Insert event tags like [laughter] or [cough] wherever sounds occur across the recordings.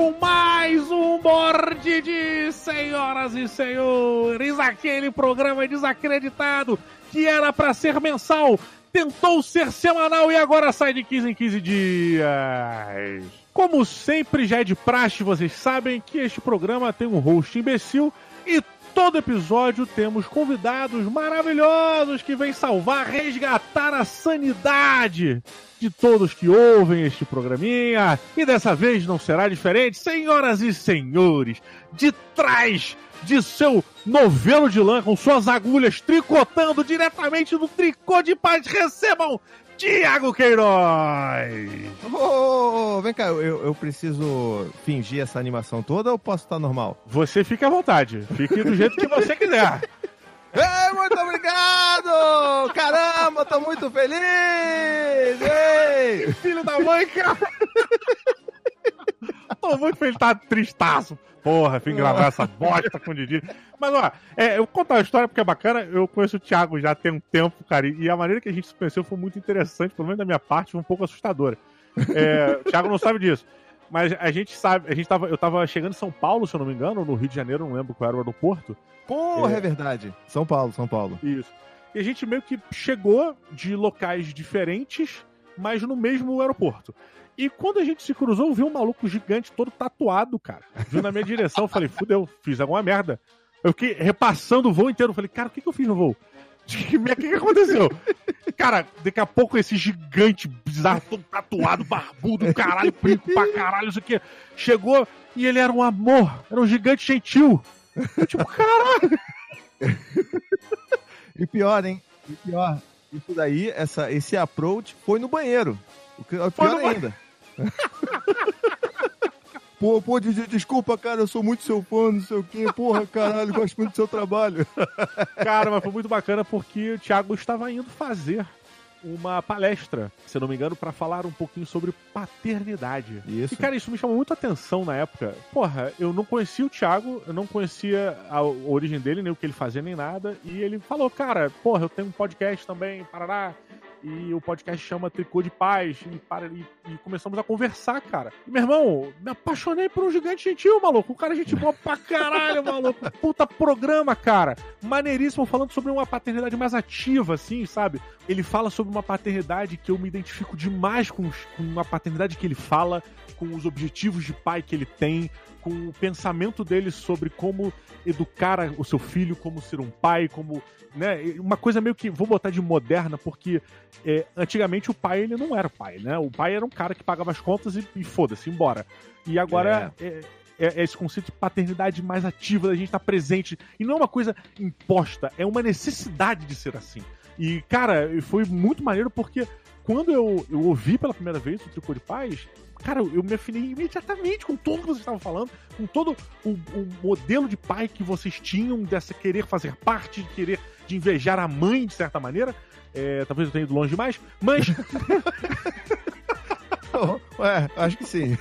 com mais um board de senhoras e senhores. Aquele programa desacreditado que era para ser mensal, tentou ser semanal e agora sai de 15 em 15 dias. Como sempre já é de praxe, vocês sabem que este programa tem um host imbecil e todo episódio temos convidados maravilhosos que vêm salvar, resgatar a sanidade de todos que ouvem este programinha. E dessa vez não será diferente, senhoras e senhores, de trás de seu novelo de lã com suas agulhas tricotando diretamente do tricô de paz, recebam Tiago Queiroz! Ô, vem cá, eu, eu preciso fingir essa animação toda ou posso estar normal? Você fique à vontade, fique do jeito que você quiser. [laughs] Ei, muito obrigado! Caramba, tô muito feliz! Ei! Filho da mãe, cara! [laughs] tô muito feliz, tá tristaço. Porra, fim gravar essa bosta com o Didi. Mas, ó, é, eu vou contar a história porque é bacana. Eu conheço o Thiago já tem um tempo, cara, e a maneira que a gente se conheceu foi muito interessante, pelo menos da minha parte, foi um pouco assustadora. É, o Thiago não sabe disso. Mas a gente sabe, a gente tava, eu tava chegando em São Paulo, se eu não me engano, no Rio de Janeiro, não lembro qual era o aeroporto. Porra, é, é verdade. São Paulo, São Paulo. Isso. E a gente meio que chegou de locais diferentes, mas no mesmo aeroporto. E quando a gente se cruzou, viu um maluco gigante todo tatuado, cara. Viu na minha direção, falei, fudeu, fiz alguma merda. Eu fiquei repassando o voo inteiro. Falei, cara, o que, que eu fiz no voo? [laughs] O que, que, aconteceu? Cara, daqui a pouco esse gigante bizarro, todo tatuado, barbudo, caralho, brinco pra caralho, isso aqui, chegou e ele era um amor, era um gigante gentil. Eu, tipo, caralho. e pior, hein? E pior, isso daí, essa, esse approach foi no banheiro. O que é pior ainda. [laughs] Pô, pô, desculpa, cara, eu sou muito seu fã, não sei o quê. Porra, caralho, gosto muito do seu trabalho. [laughs] Cara, mas foi muito bacana porque o Thiago estava indo fazer uma palestra, se não me engano, para falar um pouquinho sobre paternidade. Isso. E, cara, isso me chamou muito a atenção na época. Porra, eu não conhecia o Thiago, eu não conhecia a origem dele, nem o que ele fazia, nem nada. E ele falou, cara, porra, eu tenho um podcast também, Parará e o podcast chama Tricô de Paz, e, para, e, e, começamos a conversar, cara. E, meu irmão, me apaixonei por um gigante gentil, maluco. O cara é gente boa pra caralho, maluco. Puta programa, cara. Maneiríssimo, falando sobre uma paternidade mais ativa, assim, sabe? Ele fala sobre uma paternidade que eu me identifico demais com, com a paternidade que ele fala, com os objetivos de pai que ele tem, com o pensamento dele sobre como educar o seu filho, como ser um pai, como. Né, uma coisa meio que. Vou botar de moderna, porque é, antigamente o pai ele não era pai, né? O pai era um cara que pagava as contas e, e foda-se, embora. E agora é. é, é, é esse conceito de paternidade mais ativa, da gente estar tá presente. E não é uma coisa imposta, é uma necessidade de ser assim. E, cara, foi muito maneiro porque quando eu, eu ouvi pela primeira vez o Tricô de Paz, cara, eu me afinei imediatamente com tudo que vocês estavam falando, com todo o, o, modelo de pai que vocês tinham, dessa querer fazer parte, de querer, de invejar a mãe, de certa maneira. É, talvez eu tenha ido longe demais, mas. Ué, [laughs] acho que sim.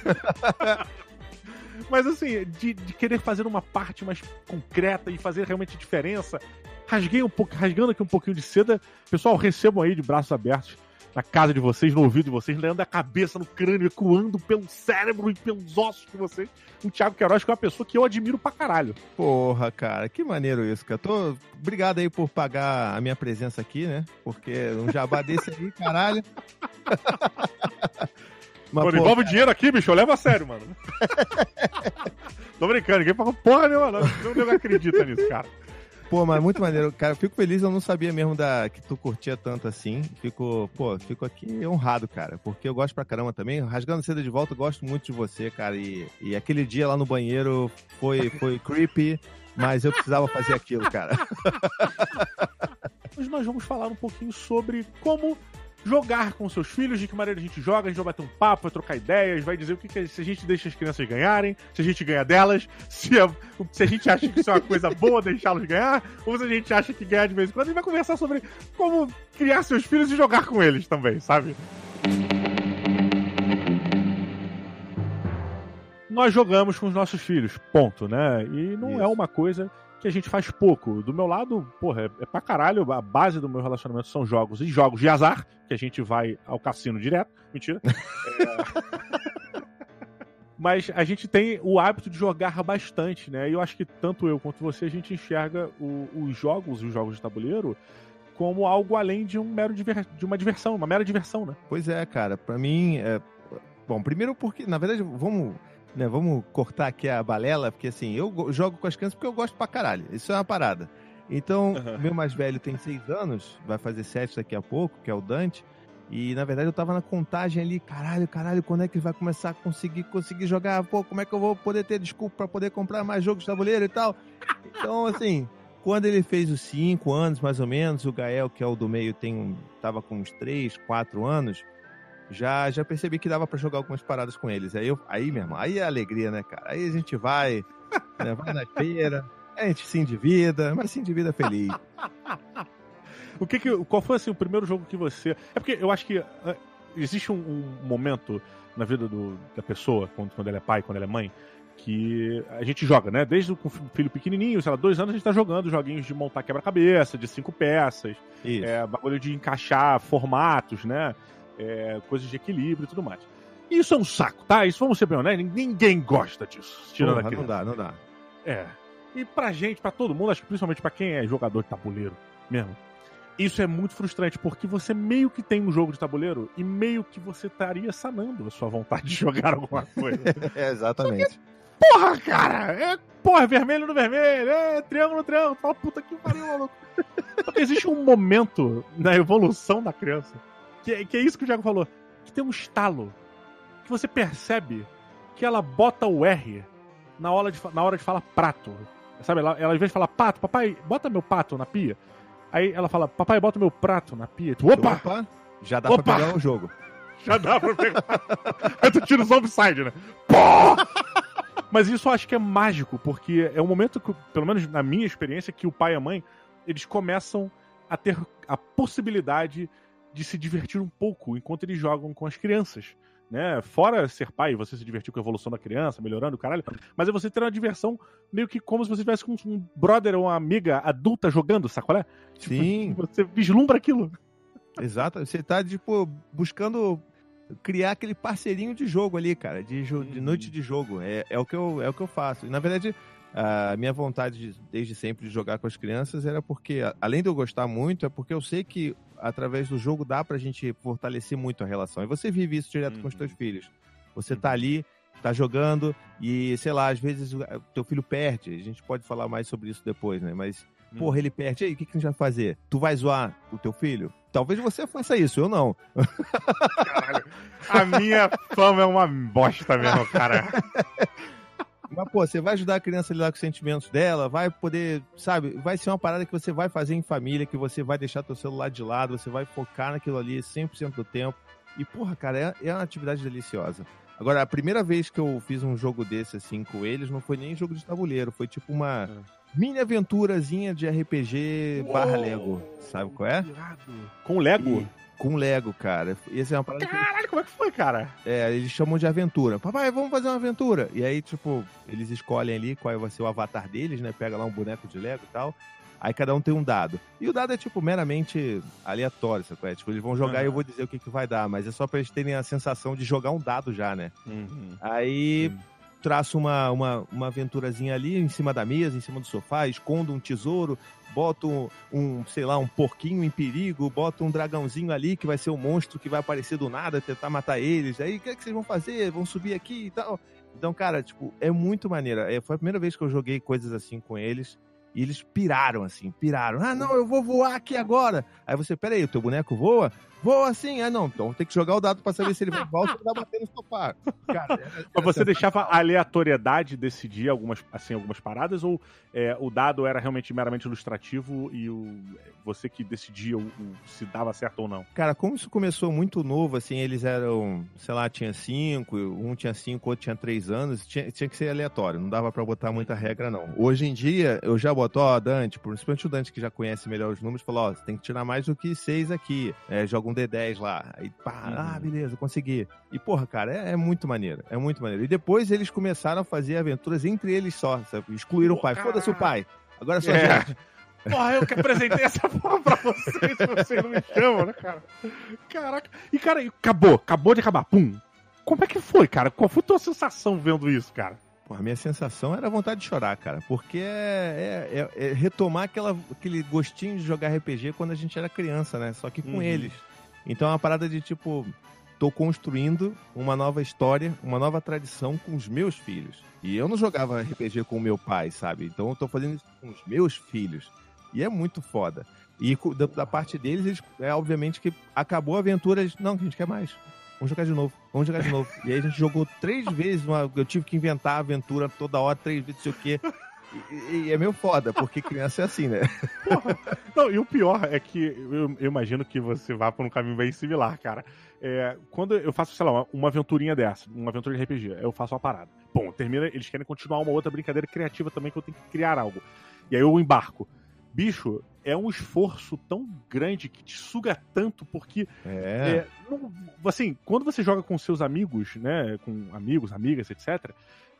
[laughs] mas assim, de, de, querer fazer uma parte mais concreta e fazer realmente diferença. Rasguei um pouco, rasgando aqui um pouquinho de seda. Pessoal, recebam aí de braços abertos na casa de vocês, no ouvido de vocês, lendo a cabeça, no crânio, ecoando pelo cérebro e pelos ossos de vocês. O Thiago Queiroz, que é uma pessoa que eu admiro pra caralho. Porra, cara, que maneiro isso, cara. Tô... Obrigado aí por pagar a minha presença aqui, né? Porque um jabá [laughs] desse aí, caralho. [laughs] Mas, Pô, envolve dinheiro aqui, bicho, eu levo a sério, mano. [laughs] Tô brincando, ninguém pagou porra nenhuma, não. Não acredita nisso, cara. Pô, mas muito maneiro. Cara, fico feliz, eu não sabia mesmo da que tu curtia tanto assim. Fico, pô, fico aqui honrado, cara, porque eu gosto pra caramba também. Rasgando cedo de volta, gosto muito de você, cara. E, e aquele dia lá no banheiro foi, foi creepy, mas eu precisava fazer aquilo, cara. Hoje nós vamos falar um pouquinho sobre como jogar com seus filhos, de que maneira a gente joga, a gente vai bater um papo, vai trocar ideias, vai dizer o que, que se a gente deixa as crianças ganharem, se a gente ganha delas, se a, se a gente acha que isso é uma coisa [laughs] boa deixá-los ganhar, ou se a gente acha que ganhar de vez em quando, a gente vai conversar sobre como criar seus filhos e jogar com eles também, sabe? Nós jogamos com os nossos filhos, ponto, né? E não isso. é uma coisa que a gente faz pouco. Do meu lado, porra, é, é pra caralho. A base do meu relacionamento são jogos e jogos de azar, que a gente vai ao cassino direto. Mentira. [laughs] é... Mas a gente tem o hábito de jogar bastante, né? E eu acho que tanto eu quanto você, a gente enxerga o, os jogos, os jogos de tabuleiro, como algo além de um mero diver... de uma diversão, uma mera diversão, né? Pois é, cara. Para mim, é... bom, primeiro porque, na verdade, vamos né, vamos cortar aqui a balela, porque assim, eu jogo com as crianças porque eu gosto pra caralho. Isso é uma parada. Então, uhum. meu mais velho tem seis anos, vai fazer sete daqui a pouco, que é o Dante. E na verdade eu tava na contagem ali, caralho, caralho, quando é que vai começar a conseguir conseguir jogar? Pô, como é que eu vou poder ter desculpa para poder comprar mais jogos de tabuleiro e tal? Então, assim, quando ele fez os cinco anos, mais ou menos, o Gael, que é o do meio, tem tava com uns três, quatro anos já, já percebi que dava para jogar algumas paradas com eles. Aí, eu, aí, meu irmão, aí é alegria, né, cara? Aí a gente vai, [laughs] né, vai na feira, a gente se endivida, mas se endivida feliz. [laughs] o que que, qual foi assim, o primeiro jogo que você. É porque eu acho que uh, existe um, um, momento na vida do, da pessoa, quando, quando ela é pai, quando ela é mãe, que a gente joga, né? Desde o filho pequenininho, sei lá, dois anos a gente tá jogando joguinhos de montar quebra-cabeça, de cinco peças, é, bagulho de encaixar formatos, né? É, coisas de equilíbrio e tudo mais. Isso é um saco, tá? Isso vamos ser bem honestos, ninguém gosta disso. Tirando Porra, Não dá, não dá. É. E pra gente, pra todo mundo, acho que principalmente pra quem é jogador de tabuleiro mesmo, isso é muito frustrante, porque você meio que tem um jogo de tabuleiro e meio que você estaria sanando a sua vontade de jogar alguma coisa. [laughs] é, exatamente. Porque, porra, cara! É, porra, vermelho no vermelho, é triângulo no triângulo, fala puta que pariu, maluco. Porque existe um momento na evolução da criança que, que é isso que o Diego falou. Que tem um estalo. Que você percebe que ela bota o R na hora de, na hora de falar prato. Sabe? Ela, ela, ao invés de falar pato, papai, bota meu pato na pia. Aí ela fala, papai, bota meu prato na pia. Tu, opa! opa! Já dá opa! pra pegar o jogo. [laughs] Já dá pra pegar. Aí tu tira os offside, né? Pô! Mas isso eu acho que é mágico, porque é um momento que, pelo menos na minha experiência, que o pai e a mãe, eles começam a ter a possibilidade de se divertir um pouco enquanto eles jogam com as crianças. Né? Fora ser pai, você se divertir com a evolução da criança, melhorando o caralho, mas é você ter uma diversão meio que como se você tivesse com um brother ou uma amiga adulta jogando, sacolé? Tipo, Sim. Você vislumbra aquilo. Exato, você tá, tipo, buscando criar aquele parceirinho de jogo ali, cara, de, de uhum. noite de jogo. É, é, o que eu, é o que eu faço. E, na verdade, a minha vontade de, desde sempre de jogar com as crianças era porque, além de eu gostar muito, é porque eu sei que através do jogo dá pra gente fortalecer muito a relação. E você vive isso direto uhum. com os teus uhum. filhos. Você tá ali, tá jogando e, sei lá, às vezes o teu filho perde. A gente pode falar mais sobre isso depois, né? Mas, uhum. porra, ele perde. E aí, o que, que a gente vai fazer? Tu vai zoar o teu filho? Talvez você faça isso, eu não. Caralho. A minha fama é uma bosta mesmo, cara. [laughs] Mas, pô, você vai ajudar a criança a lidar com os sentimentos dela, vai poder, sabe, vai ser uma parada que você vai fazer em família, que você vai deixar teu celular de lado, você vai focar naquilo ali 100% do tempo. E, porra, cara, é, é uma atividade deliciosa. Agora, a primeira vez que eu fiz um jogo desse, assim, com eles, não foi nem jogo de tabuleiro, foi tipo uma é. mini aventurazinha de RPG barra Lego, sabe qual é? Com Lego? E com Lego, cara. E essa é uma parada que... como é que foi, cara? É, eles chamam de aventura. Papai, vamos fazer uma aventura. E aí, tipo, eles escolhem ali qual vai ser o avatar deles, né? Pega lá um boneco de Lego e tal. Aí cada um tem um dado. E o dado é, tipo, meramente aleatório, sabe? É? Tipo, eles vão jogar uhum. e eu vou dizer o que, que vai dar, mas é só pra eles terem a sensação de jogar um dado já, né? Uhum. Aí traço uma, uma, uma aventurazinha ali em cima da mesa, em cima do sofá, escondo um tesouro, boto um, sei lá, um porquinho em perigo, boto um dragãozinho ali que vai ser um monstro que vai aparecer do nada, tentar matar eles. Aí o que, é que vocês vão fazer? Vão subir aqui e tal. Então, cara, tipo, é muito maneiro. É, foi a primeira vez que eu joguei coisas assim com eles. E eles piraram, assim, piraram. Ah, não, eu vou voar aqui agora. Aí você, peraí, o teu boneco voa? Voa assim. Ah, não, então tem que jogar o dado pra saber se ele vai voar ou se ele vai bater no sofá. Cara, é, é, Mas você deixava a aleatoriedade decidir algumas, assim, algumas paradas ou é, o dado era realmente meramente ilustrativo e o, você que decidia o, o, se dava certo ou não? Cara, como isso começou muito novo, assim, eles eram, sei lá, tinha cinco, um tinha cinco, outro tinha três anos, tinha, tinha que ser aleatório, não dava para botar muita regra, não. Hoje em dia, eu já boto, ó, Dante, principalmente o Dante que já conhece melhor os números, falou, ó, você tem que tirar mais do que seis aqui, é, joga um D10 lá, aí pá, uhum. ah, beleza, consegui. E, porra, cara, é, é, muito maneiro, é muito maneiro. E depois eles começaram a fazer aventuras entre eles só, sabe? excluíram o pai, foda-se o pai. Agora só é. gente. [laughs] Porra, eu que apresentei essa porra pra vocês, vocês não me chamam, né, cara? Caraca. E, cara, acabou, acabou de acabar. Pum. Como é que foi, cara? Qual foi a tua sensação vendo isso, cara? Pô, a minha sensação era vontade de chorar, cara. Porque é, é, é, é, retomar aquela, aquele gostinho de jogar RPG quando a gente era criança, né? Só que com uhum. eles. Então é uma parada de tipo, tô construindo uma nova história, uma nova tradição com os meus filhos. E eu não jogava RPG com o meu pai, sabe? Então eu tô fazendo isso com os meus filhos. E é muito foda. E da, da parte deles, eles, é obviamente que acabou a aventura. Eles, não, a gente quer mais. Vamos jogar de novo, vamos jogar de novo. E aí a gente jogou três vezes, uma, eu tive que inventar a aventura toda hora, três vezes, não sei o quê. E, e, é meio foda, porque criança é assim, né? [laughs] Porra. Não, e o pior é que eu, eu, imagino que você vá por um caminho bem similar, cara. É, quando eu faço, sei lá, uma, uma, aventurinha dessa, uma aventura de RPG, eu faço uma parada. Bom, termina, eles querem continuar uma outra brincadeira criativa também que eu tenho que criar algo. E aí eu embarco bicho, é um esforço tão grande que te suga tanto, porque. É. é não, assim, quando você joga com seus amigos, né? Com amigos, amigas, etc.,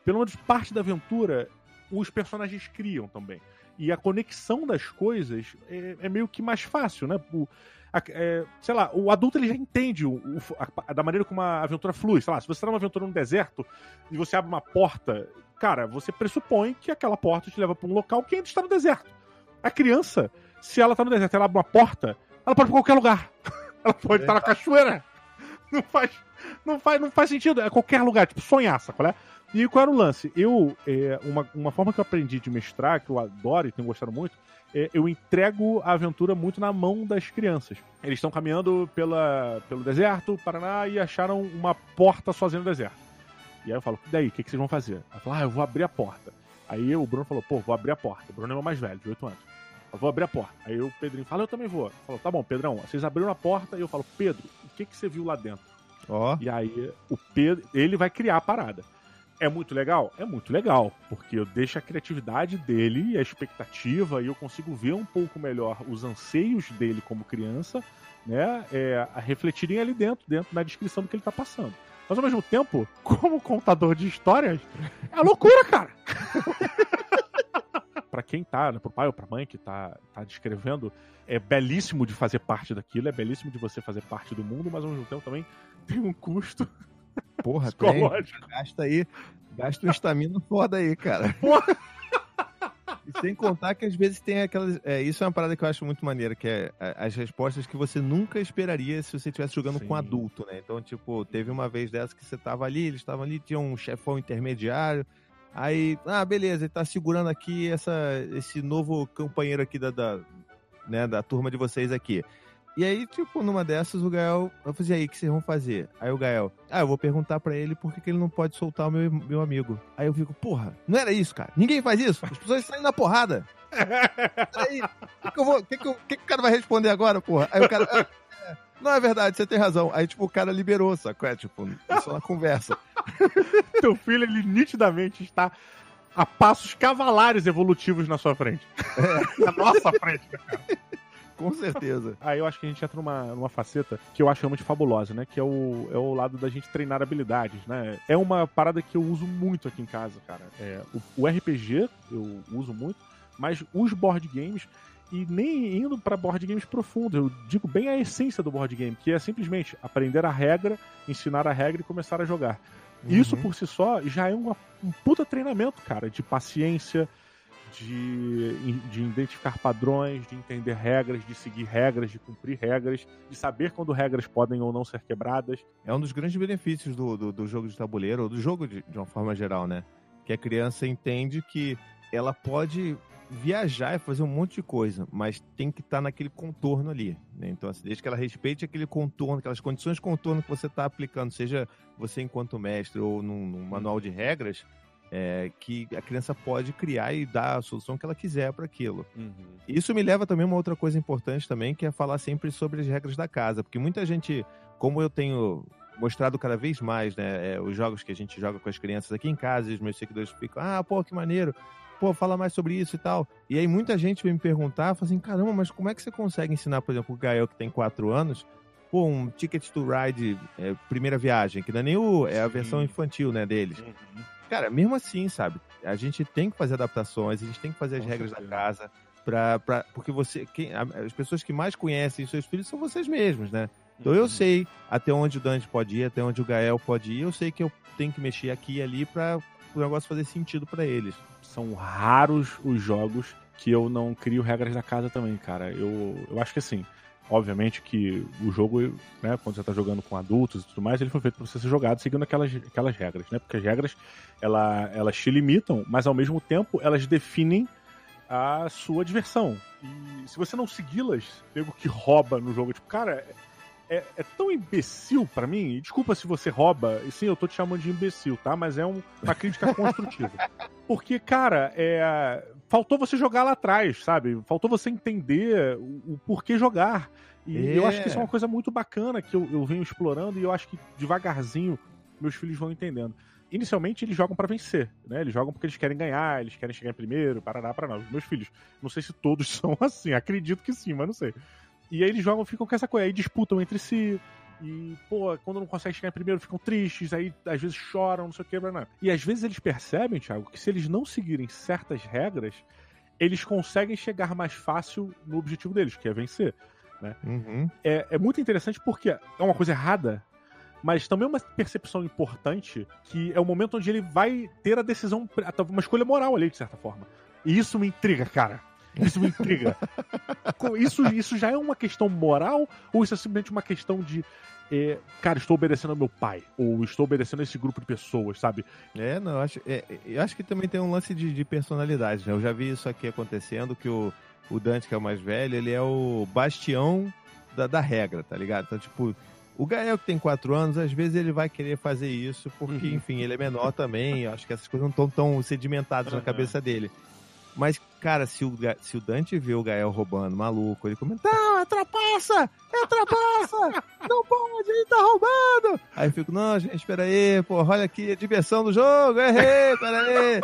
pelo menos parte da aventura, os personagens criam também. E a conexão das coisas é, é meio que mais fácil, né? O, a, é, sei lá, o adulto ele já entende o, o a, da maneira como a aventura flui. Sei lá, se você tá numa aventura no deserto e você abre uma porta, cara, você pressupõe que aquela porta te leva para um local que ainda está no deserto. A criança, se ela tá no deserto, ela abre uma porta, ela pode ir pra qualquer lugar. [laughs] ela pode estar na cachoeira. Não faz, não faz, não faz sentido. É qualquer lugar, tipo, sonhar, qual é? E qual era o lance? Eu, é, uma, uma forma que eu aprendi de mestrar, que eu adoro e tenho gostado muito, é, eu entrego a aventura muito na mão das crianças. Eles estão caminhando pela, pelo deserto, Paraná, e acharam uma porta sozinha no deserto. E aí eu falo, e daí, o que, que vocês vão fazer? Ela fala, ah, eu vou abrir a porta. Aí o Bruno falou, pô, vou abrir a porta. O Bruno é o mais velho, de 8 anos. Eu vou abrir a porta. Aí o Pedrinho fala, eu também vou. Falou, tá bom, Pedrão, vocês abriram a porta e eu falo, Pedro, o que, que você viu lá dentro? Ó. Oh. E aí o Pedro, ele vai criar a parada. É muito legal? É muito legal, porque eu deixo a criatividade dele, a expectativa, e eu consigo ver um pouco melhor os anseios dele como criança, né, é, a refletirem ali dentro, dentro da descrição do que ele tá passando. Mas ao mesmo tempo, [laughs] como contador de histórias, é loucura, cara! [laughs] para quem tá, né, pro pai ou pra mãe que tá, tá descrevendo, é belíssimo de fazer parte daquilo, é belíssimo de você fazer parte do mundo, mas ao mesmo tempo também tem um custo Porra. Tem. Gasta aí, gasta um estamina foda aí, cara. Porra. E sem contar que às vezes tem aquelas. É, isso é uma parada que eu acho muito maneira, que é, é as respostas que você nunca esperaria se você estivesse jogando Sim. com adulto, né? Então, tipo, teve uma vez dessa que você tava ali, eles estavam ali, tinha um chefão intermediário, Aí, ah, beleza, ele tá segurando aqui essa, esse novo companheiro aqui da, da, né, da turma de vocês aqui. E aí, tipo, numa dessas, o Gael, eu falei, aí, o que vocês vão fazer? Aí o Gael, ah, eu vou perguntar para ele por que, que ele não pode soltar o meu, meu amigo. Aí eu fico, porra, não era isso, cara. Ninguém faz isso. As pessoas saem na porrada. [laughs] Aí, o que, que, eu vou, que, que, que, o cara vai responder agora, porra? Aí o cara, ah, é, não é verdade, você tem razão. Aí, tipo, o cara liberou, sacou? É, tipo, só na conversa. [laughs] Teu filho, ele nitidamente está a passos cavalares evolutivos na sua frente. É. [laughs] na nossa frente, né, cara? Com certeza. [laughs] Aí eu acho que a gente entra numa, numa faceta que eu acho realmente fabulosa, né? Que é o, é o lado da gente treinar habilidades, né? É uma parada que eu uso muito aqui em casa, cara. É, o, o RPG eu uso muito, mas os board games e nem indo para board games profundos. Eu digo bem a essência do board game, que é simplesmente aprender a regra, ensinar a regra e começar a jogar. Uhum. Isso por si só já é uma, um puta treinamento, cara, de paciência, de, de identificar padrões, de entender regras, de seguir regras, de cumprir regras, de saber quando regras podem ou não ser quebradas. É um dos grandes benefícios do, do, do jogo de tabuleiro, ou do jogo de, de uma forma geral, né? Que a criança entende que ela pode viajar e fazer um monte de coisa, mas tem que estar tá naquele contorno ali. Né? Então, assim, desde que ela respeite aquele contorno, aquelas condições de contorno que você está aplicando, seja você enquanto mestre ou num, num manual de regras, é, que a criança pode criar e dar a solução que ela quiser para aquilo. Uhum. Isso me leva também a uma outra coisa importante também, que é falar sempre sobre as regras da casa, porque muita gente, como eu tenho mostrado cada vez mais, né, é, os jogos que a gente joga com as crianças aqui em casa, e os meus seguidores ficam, ah, pô, que maneiro, pô, fala mais sobre isso e tal. E aí muita gente vem me perguntar, fala assim, caramba, mas como é que você consegue ensinar, por exemplo, o Gael que tem quatro anos, pô, um Ticket to Ride, é, primeira viagem, que não é nem o, é a versão infantil, né, deles. Uhum. Cara, mesmo assim, sabe? A gente tem que fazer adaptações, a gente tem que fazer as Com regras certeza. da casa. Pra, pra, porque você. Quem, as pessoas que mais conhecem seus filhos são vocês mesmos, né? Então Uhum. eu sei até onde o Dante pode ir, até onde o Gael pode ir. Eu sei que eu tenho que mexer aqui e ali pra o negócio fazer sentido pra eles. São raros os jogos que eu não crio regras da casa também, cara. Eu, eu acho que assim, obviamente que o jogo, né, quando você tá jogando com adultos e tudo mais, ele foi feito para você ser jogado seguindo aquelas, aquelas regras, né? Porque as regras, ela, elas te limitam, mas ao mesmo tempo elas definem a sua diversão. E se você não segui-las, nego que rouba no jogo, tipo, cara, é, é tão imbecil pra mim. E desculpa se você rouba, e sim, eu tô te chamando de imbecil, tá? Mas é um- uma crítica construtiva. [laughs] Porque, cara, é, faltou você jogar lá atrás, sabe? Faltou você entender o, o porquê jogar. E É. eu acho que isso é uma coisa muito bacana que eu, eu venho explorando e eu acho que devagarzinho meus filhos vão entendendo. Inicialmente eles jogam pra vencer, né? Eles jogam porque eles querem ganhar, eles querem chegar em primeiro, parará, parará. Os meus filhos, não sei se todos [laughs] são assim, acredito que sim, mas não sei. E aí eles jogam, ficam com essa coisa, aí disputam entre si. E, pô, quando não conseguem chegar em primeiro, ficam tristes, aí às vezes choram, não sei o que, blá, blá. E às vezes eles percebem, Thiago, que se eles não seguirem certas regras, eles conseguem chegar mais fácil no objetivo deles, que é vencer. Uhum. É, é muito interessante porque é uma coisa errada, mas também é uma percepção importante que é o momento onde ele vai ter a decisão, uma escolha moral ali, de certa forma. E isso me intriga, cara. Isso me intriga. Isso, isso já é uma questão moral ou isso é simplesmente uma questão de. é, cara, estou obedecendo ao meu pai, ou estou obedecendo a esse grupo de pessoas, sabe? É, não, eu acho, é, eu acho que também tem um lance de, de personalidade, né? Eu já vi isso aqui acontecendo, que o, o Dante, que é o mais velho, ele é o bastião da, da regra, tá ligado? Então, tipo, o Gael que tem quatro anos, às vezes ele vai querer fazer isso, porque, Uhum. enfim, ele é menor também, eu acho que essas coisas não estão tão sedimentadas na Uhum. cabeça dele. Mas, cara, se o, se o Dante vê o Gael roubando, maluco, ele comenta, não, é trapaça! É trapaça! Não pode, ele tá roubando! Aí eu fico, não, gente, espera aí, porra, olha aqui, a diversão do jogo, errei, pera aí!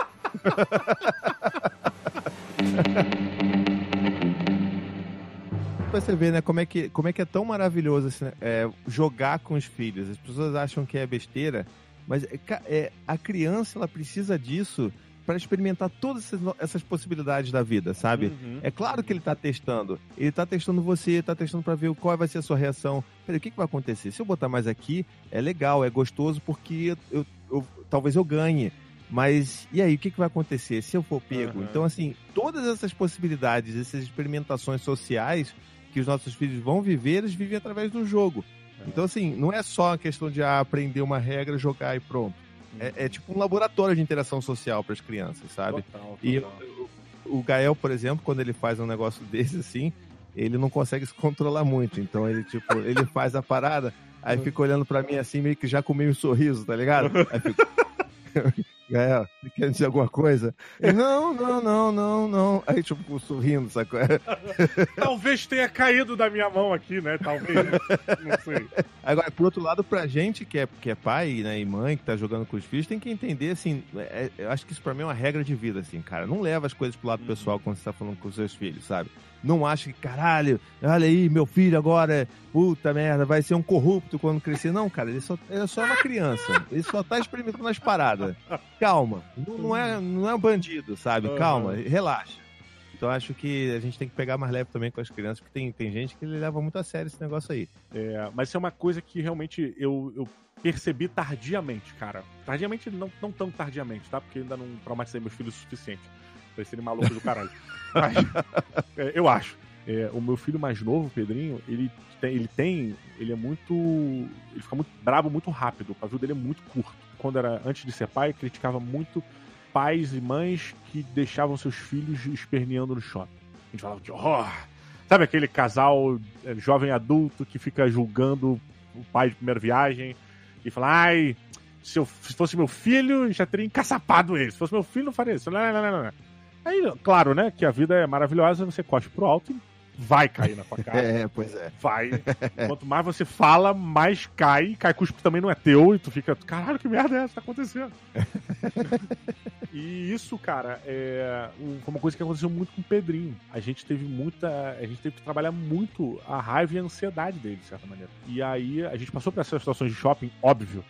Pra você ver, né, como é que, como é, que é tão maravilhoso assim, é, jogar com os filhos. As pessoas acham que é besteira, mas é, é, a criança, ela precisa disso para experimentar todas essas, essas possibilidades da vida, sabe? Uhum. É claro que ele tá testando. Ele tá testando você, tá testando pra ver qual vai ser a sua reação. Peraí, o que, que vai acontecer? Se eu botar mais aqui, é legal, é gostoso, porque eu, eu- talvez eu ganhe. Mas e aí, o que, que vai acontecer se eu for pego? Aham. Então, assim, todas essas possibilidades, essas experimentações sociais que os nossos filhos vão viver, eles vivem através do jogo. É. Então, assim, não é só a questão de ah, aprender uma regra, jogar e pronto. É, é tipo um laboratório de interação social para as crianças, sabe? Total, E total. o Gael, por exemplo, quando ele faz um negócio [laughs] desse assim, ele não consegue se controlar muito. Então ele, tipo, ele faz a parada, aí fica olhando pra mim assim, meio que já com meio sorriso, tá ligado? Aí fica. Gael, você quer dizer alguma coisa? Não, não, não, não, não. Aí, tipo, sorrindo, sacou? [laughs] Talvez tenha caído da minha mão aqui, né? Talvez. não sei. Agora, por outro lado, pra gente que é, que é pai né, e mãe, que tá jogando com os filhos, tem que entender, assim, é- eu acho que isso pra mim é uma regra de vida, assim, cara. Não leva as coisas pro lado Uhum. pessoal quando você tá falando com os seus filhos, sabe? Não acha que, caralho, olha aí, meu filho agora, puta merda, vai ser um corrupto quando crescer. Não, cara, ele só, ele é só uma criança. Ele só tá experimentando as paradas. Calma. Não, não é, não é um bandido, sabe? Calma, relaxa. Então acho que a gente tem que pegar mais leve também com as crianças, porque tem, tem gente que leva muito a sério esse negócio aí. É, mas isso é uma coisa que realmente eu, eu percebi tardiamente, cara. Tardiamente, não, não tão tardiamente, tá? Porque ainda não traumatizei meus filhos o suficiente pra serem malucos do caralho. Mas, [laughs] é, eu acho. É, o meu filho mais novo, o Pedrinho, ele tem, ele tem. Ele é muito. Ele fica muito bravo muito rápido. O pavio dele é muito curto. Quando era antes de ser pai, criticava muito pais e mães que deixavam seus filhos esperneando no shopping. A gente falava que horror! Sabe aquele casal é, jovem adulto que fica julgando o pai de primeira viagem e fala, ai, se, eu, se fosse meu filho, já teria encaçapado ele. Se fosse meu filho, não faria isso. Lá, lá, lá, lá. Aí, claro, né, que a vida é maravilhosa, você coste pro alto e vai cair na tua [laughs] cara. É, pois é. Vai. [laughs] Quanto mais você fala, mais cai. Cai cuspe também não é teu. E tu fica, caralho, que merda é essa? Tá acontecendo. [laughs] e isso, cara, é uma coisa que aconteceu muito com o Pedrinho. A gente teve muita. A gente teve que trabalhar muito a raiva e a ansiedade dele, de certa maneira. E aí a gente passou por essas situações de shopping, óbvio.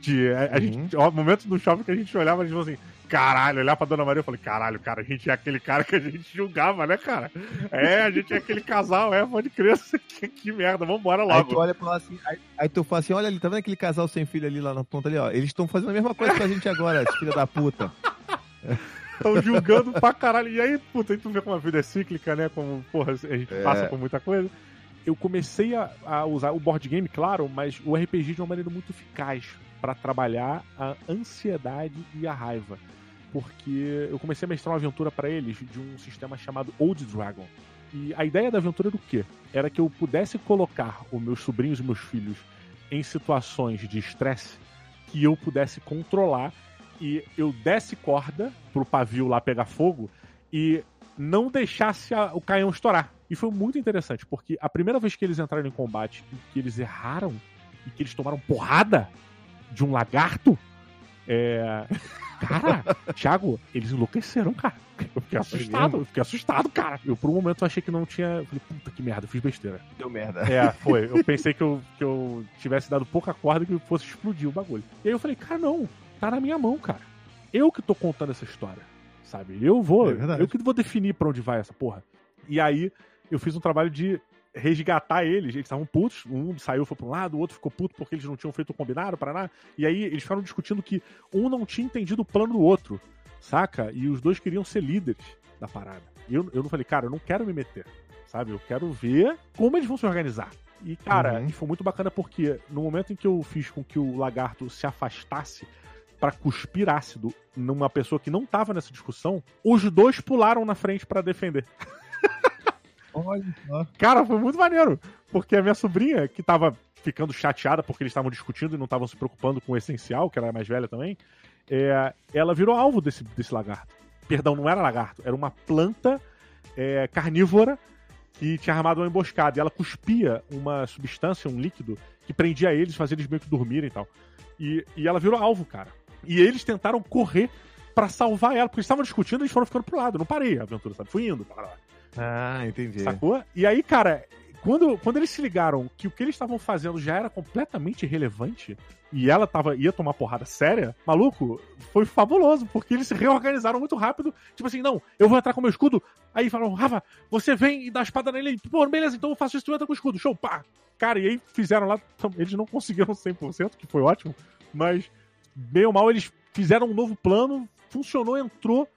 de, a, a uhum. gente, ó, momentos no shopping que a gente olhava e falou assim: caralho, olhar pra Dona Maria e falei, caralho, cara, a gente é aquele cara que a gente julgava, né, cara? É, a gente é aquele casal, é, pode crer, [laughs] que, que merda, vambora logo. Aí tu olha pra lá assim, aí, aí, tu fala assim, olha ali, tá vendo aquele casal sem filho ali lá na ponta ali, ó? Eles estão fazendo a mesma coisa que a gente agora, filha da puta. [laughs] Estão julgando pra caralho. E aí, puta, aí tu vê como a vida é cíclica, né? Como, porra, a gente é. passa por muita coisa. Eu comecei a, a usar o board game, claro, mas o RPG de uma maneira muito eficaz para trabalhar a ansiedade e a raiva porque eu comecei a mestrar uma aventura para eles de um sistema chamado Old Dragon. E a ideia da aventura era o quê? Era que eu pudesse colocar os meus sobrinhos e meus filhos em situações de estresse que eu pudesse controlar e eu desse corda pro pavio lá pegar fogo e não deixasse a, o canhão estourar. E foi muito interessante, porque a primeira vez que eles entraram em combate e que eles erraram e que eles tomaram porrada de um lagarto, é. Cara, Thiago, eles enlouqueceram, cara. Eu fiquei assustado, eu fiquei assustado, cara. Eu, por um momento, achei que não tinha. Eu falei, puta que merda, eu fiz besteira. Deu merda. É, foi. Eu pensei que eu, que eu tivesse dado pouca corda que fosse explodir o bagulho. E aí eu falei, cara, não, tá na minha mão, cara. Eu que tô contando essa história, sabe? Eu vou, é eu que vou definir para onde vai essa porra. E aí eu fiz um trabalho de resgatar eles. Eles estavam putos, um saiu foi para um lado, o outro ficou puto porque eles não tinham feito o combinado, para nada. E aí eles ficaram discutindo que um não tinha entendido o plano do outro, saca? E os dois queriam ser líderes da parada. E eu, eu não falei, cara, eu não quero me meter, sabe? Eu quero ver como eles vão se organizar. E, cara, uhum. foi muito bacana porque no momento em que eu fiz com que o lagarto se afastasse para cuspir ácido numa pessoa que não tava nessa discussão, os dois pularam na frente para defender. [laughs] Cara, foi muito maneiro. Porque a minha sobrinha, que tava ficando chateada porque eles estavam discutindo e não estavam se preocupando com o essencial, que era mais velha também, é, ela virou alvo desse, desse lagarto. Perdão, não era lagarto, era uma planta é, carnívora que tinha armado uma emboscada. E ela cuspia uma substância, um líquido, que prendia eles, fazia eles meio que dormirem e tal. E, e ela virou alvo, cara. E eles tentaram correr para salvar ela, porque eles estavam discutindo e eles foram ficando pro lado. Eu não parei a aventura, sabe? Fui indo. Para lá. Ah, entendi. Sacou? E aí, cara, quando, quando eles se ligaram que o que eles estavam fazendo já era completamente irrelevante e ela tava, ia tomar porrada séria, maluco, foi fabuloso, porque eles se reorganizaram muito rápido. Tipo assim, não, eu vou entrar com meu escudo. Aí falaram, Rafa, você vem e dá a espada nele. Pô, beleza, então eu faço isso, tu entra com o escudo. Show, pá. Cara, e aí fizeram lá, eles não conseguiram [laughs] 100%, que foi ótimo, mas bem ou mal eles fizeram um novo plano, funcionou, entrou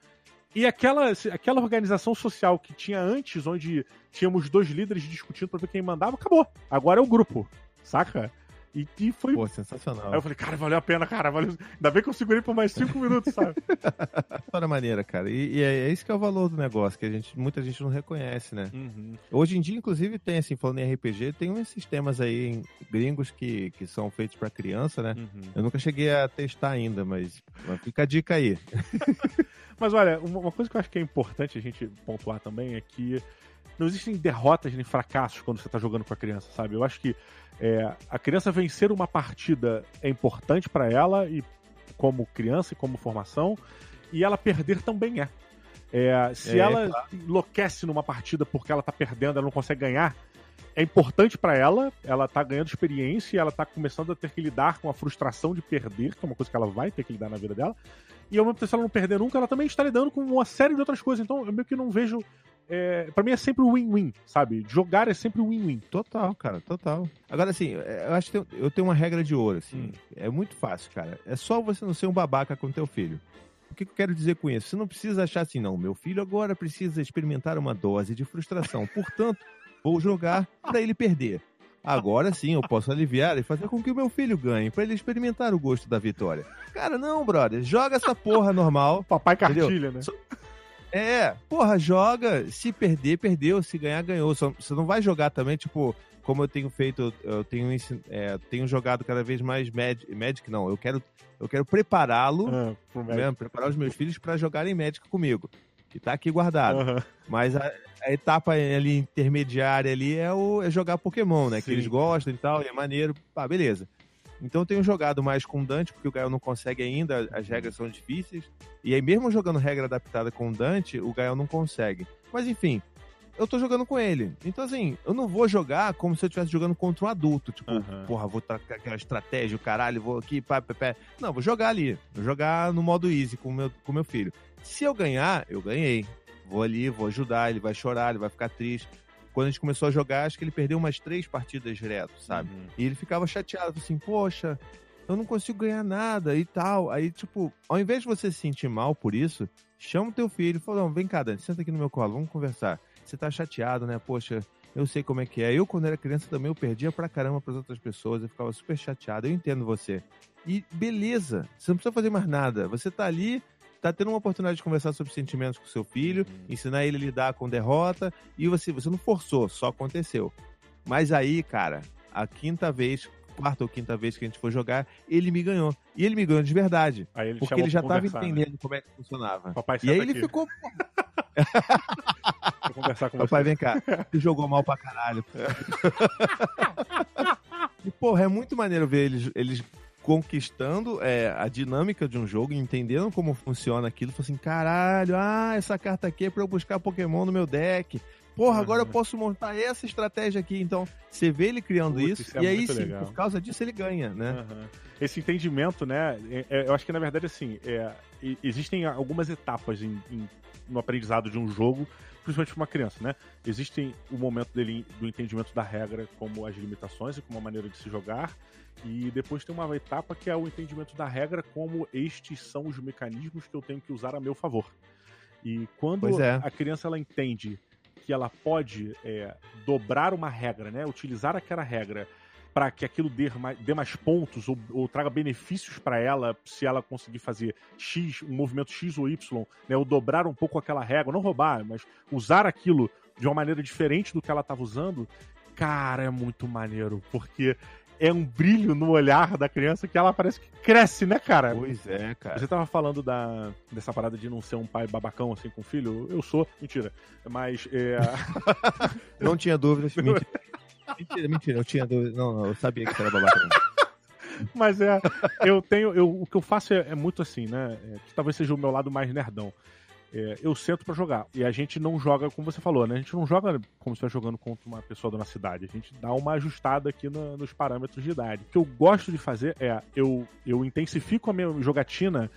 e aquela, aquela organização social que tinha antes, onde tínhamos dois líderes discutindo para ver quem mandava, acabou. Agora é o grupo, saca? E, e foi. Pô, sensacional. Aí eu falei, cara, valeu a pena, cara. Valeu... Ainda bem que eu segurei por mais cinco minutos, sabe? [laughs] História maneira, cara. E, e é, é, isso que é o valor do negócio, que a gente, muita gente não reconhece, né? Uhum. Hoje em dia, inclusive, tem, assim, falando em RPG, tem uns sistemas aí gringos que, que são feitos para criança, né? Uhum. Eu nunca cheguei a testar ainda, mas, mas fica a dica aí. [laughs] Mas olha, uma coisa que eu acho que é importante a gente pontuar também é que não existem derrotas nem fracassos quando você está jogando com a criança, sabe? Eu acho que é, a criança vencer uma partida é importante para ela e como criança e como formação, e ela perder também é. é se é, ela claro. enlouquece numa partida porque ela está perdendo, ela não consegue ganhar, é importante para ela, ela tá ganhando experiência, ela tá começando a ter que lidar com a frustração de perder, que é uma coisa que ela vai ter que lidar na vida dela. E ao mesmo tempo, se ela não perder nunca, ela também está lidando com uma série de outras coisas. Então, eu meio que não vejo. É, para mim é sempre win-win, sabe? Jogar é sempre win-win. Total, cara, total. Agora, assim, é, eu acho que eu tenho uma regra de ouro, assim. Hum. É muito fácil, cara. É só você não ser um babaca com teu filho. O que eu quero dizer com isso? Você não precisa achar assim, não. Meu filho agora precisa experimentar uma dose de frustração. Portanto, vou jogar para ele perder. Agora sim eu posso aliviar e fazer com que o meu filho ganhe, para ele experimentar o gosto da vitória. Cara, não, brother. Joga essa porra normal. Papai cartilha, entendeu? né? É, porra, joga. Se perder, perdeu. Se ganhar, ganhou. Você não vai jogar também, tipo, como eu tenho feito, eu tenho, é, tenho jogado cada vez mais Magic, Magic não, eu quero, eu quero prepará-lo, ah, preparar os meus filhos para jogarem Magic comigo que tá aqui guardado. Uhum. Mas a, a etapa ali intermediária ali é, o, é jogar Pokémon, né? Sim. Que eles gostam e tal, e é maneiro. Pá, beleza. Então eu tenho jogado mais com Dante, porque o Gael não consegue ainda, as regras são difíceis. E aí, mesmo jogando regra adaptada com Dante, o Gael não consegue. Mas enfim, eu tô jogando com ele. Então, assim, eu não vou jogar como se eu estivesse jogando contra um adulto. Tipo, uhum. porra, vou tacar aquela estratégia, o caralho, vou aqui, pá, pá, pá. Não, vou jogar ali. Vou jogar no modo easy com meu, com meu filho. Se eu ganhar, eu ganhei. Vou ali, vou ajudar, ele vai chorar, ele vai ficar triste. Quando a gente começou a jogar, acho que ele perdeu umas três partidas direto, sabe? Uhum. E ele ficava chateado, assim, poxa, eu não consigo ganhar nada e tal. Aí, tipo, ao invés de você se sentir mal por isso, chama o teu filho e fala, não, vem cá, Dani, senta aqui no meu colo, vamos conversar. Você tá chateado, né? Poxa, eu sei como é que é. Eu, quando era criança, também eu perdia pra caramba pras outras pessoas, eu ficava super chateado. Eu entendo você. E beleza, você não precisa fazer mais nada. Você tá ali, tá tendo uma oportunidade de conversar sobre sentimentos com seu filho, uhum. ensinar ele a lidar com derrota, e você, você não forçou, só aconteceu. Mas aí, cara, a quinta vez, quarta ou quinta vez que a gente foi jogar, ele me ganhou. E ele me ganhou de verdade. Ele porque ele já estava né? entendendo né? como é que funcionava. Papai e aí ele aqui. ficou. [laughs] Vou conversar com Papai, você. vem cá. Tu jogou mal pra caralho. [laughs] e, porra, é muito maneiro ver eles, eles conquistando é, a dinâmica de um jogo, entendendo como funciona aquilo. Falei assim, caralho, ah, essa carta aqui é pra eu buscar Pokémon no meu deck. Porra, uhum. agora eu posso montar essa estratégia aqui. Então, você vê ele criando isso, isso é e aí sim, legal. por causa disso ele ganha, né? Uhum. Esse entendimento, né? É, é, eu acho que na verdade, assim, é, existem algumas etapas em, em, no aprendizado de um jogo principalmente para uma criança, né? Existem o momento dele do entendimento da regra, como as limitações e como a maneira de se jogar, e depois tem uma etapa que é o entendimento da regra, como estes são os mecanismos que eu tenho que usar a meu favor. E quando é. a criança ela entende que ela pode é, dobrar uma regra, né? Utilizar aquela regra para que aquilo dê mais, dê mais pontos ou, ou traga benefícios para ela se ela conseguir fazer X, um movimento X ou Y, né, ou dobrar um pouco aquela regra, não roubar, mas usar aquilo de uma maneira diferente do que ela estava usando, cara, é muito maneiro, porque é um brilho no olhar da criança que ela parece que cresce, né, cara? Pois é, cara. Você tava falando da, dessa parada de não ser um pai babacão assim com filho. Eu sou, mentira. Mas. É... [laughs] não tinha dúvidas. Mentira. [laughs] Mentira, mentira, eu tinha dúvida. Não, não, eu sabia que era babaca. [laughs] Mas é, eu tenho, eu, o que eu faço é, é muito assim, né? É, talvez seja o meu lado mais nerdão. É, eu sento para jogar. E a gente não joga, como você falou, né? A gente não joga como se estivesse jogando contra uma pessoa da nossa cidade. A gente dá uma ajustada aqui no, nos parâmetros de idade. O que eu gosto de fazer é, eu, eu intensifico a minha jogatina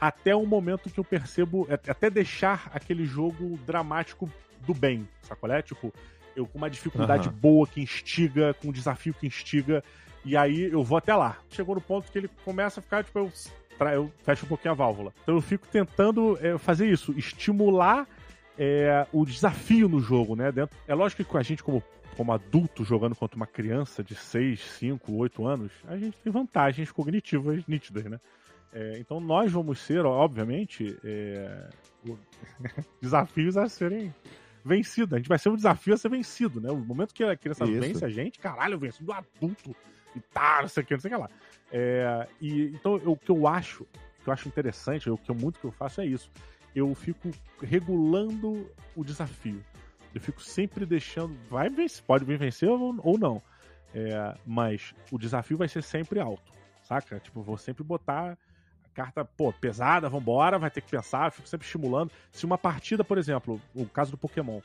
até o momento que eu percebo, é, até deixar aquele jogo dramático do bem, sacolé? Tipo, eu com uma dificuldade uhum. boa que instiga, com um desafio que instiga, e aí eu vou até lá. Chegou no ponto que ele começa a ficar, tipo, eu, eu fecho um pouquinho a válvula. Então eu fico tentando é, fazer isso, estimular é, o desafio no jogo, né? Dentro, é lógico que com a gente, como, como adulto, jogando contra uma criança de 6, 5, 8 anos, a gente tem vantagens cognitivas nítidas, né? É, então nós vamos ser, obviamente, [laughs] desafios a serem vencido. A gente vai ser um desafio a ser vencido, né? O momento que a criança Isso. vence a gente, caralho, eu venci do adulto e tá, não sei o que, não sei o que lá. É, e, então, eu, o que eu acho, que eu acho interessante, o que eu, muito que eu faço é isso. Eu fico regulando o desafio. Eu fico sempre deixando. Vai vencer, pode vir vencer ou, ou não. É, mas o desafio vai ser sempre alto, saca? Tipo, vou sempre botar carta, pô, pesada, vambora, vai ter que pensar, fico sempre estimulando. Se uma partida, por exemplo, o caso do Pokémon,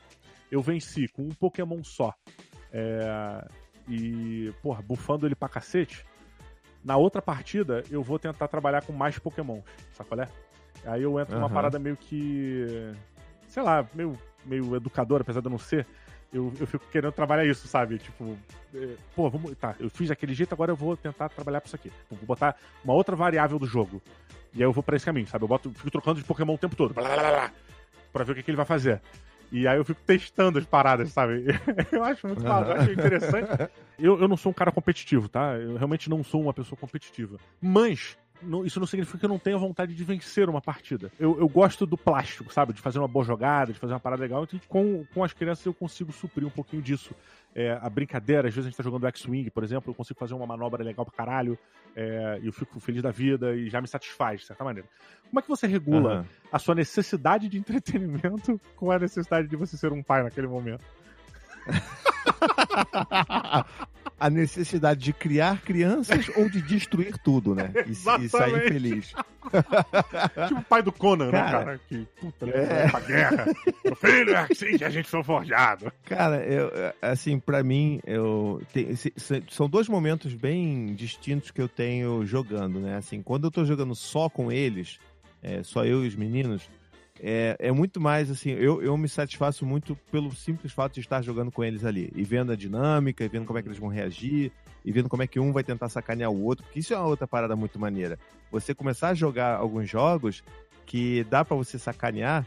eu venci com um Pokémon só, é, e, porra, bufando ele pra cacete, na outra partida eu vou tentar trabalhar com mais Pokémon, sacolé? Aí eu entro uhum. numa parada meio que, sei lá, meio, meio educador, apesar de eu não ser, eu, eu fico querendo trabalhar isso, sabe? Tipo, é, pô, vamos. Tá, eu fiz daquele jeito, agora eu vou tentar trabalhar pra isso aqui. Vou botar uma outra variável do jogo. E aí eu vou pra esse caminho, sabe? Eu boto, fico trocando de Pokémon o tempo todo. Blá, blá, blá, pra ver o que, que ele vai fazer. E aí eu fico testando as paradas, sabe? [laughs] eu acho muito uhum. eu acho interessante. [laughs] Eu, eu não sou um cara competitivo, tá? Eu realmente não sou uma pessoa competitiva. Mas não, isso não significa que eu não tenha vontade de vencer uma partida. Eu, eu gosto do plástico, sabe? De fazer uma boa jogada, de fazer uma parada legal. Então, com, com as crianças eu consigo suprir um pouquinho disso. É, a brincadeira, às vezes a gente tá jogando X-Wing, por exemplo, eu consigo fazer uma manobra legal pra caralho, é, e eu fico feliz da vida e já me satisfaz, de certa maneira. Como é que você regula uhum. a sua necessidade de entretenimento [laughs] com a necessidade de você ser um pai naquele momento? [laughs] a necessidade de criar crianças ou de destruir tudo, né? E, e sair feliz. [laughs] tipo o pai do Conan, né, cara, né, cara? Que puta, é... pra guerra. O filho é assim que a gente foi forjado. Cara, eu, assim, para mim, eu tem, são dois momentos bem distintos que eu tenho jogando, né? Assim, quando eu tô jogando só com eles, é, só eu e os meninos, é, é muito mais assim, eu, eu me satisfaço muito pelo simples fato de estar jogando com eles ali, e vendo a dinâmica, e vendo como é que eles vão reagir, e vendo como é que um vai tentar sacanear o outro, porque isso é uma outra parada muito maneira. Você começar a jogar alguns jogos que dá para você sacanear,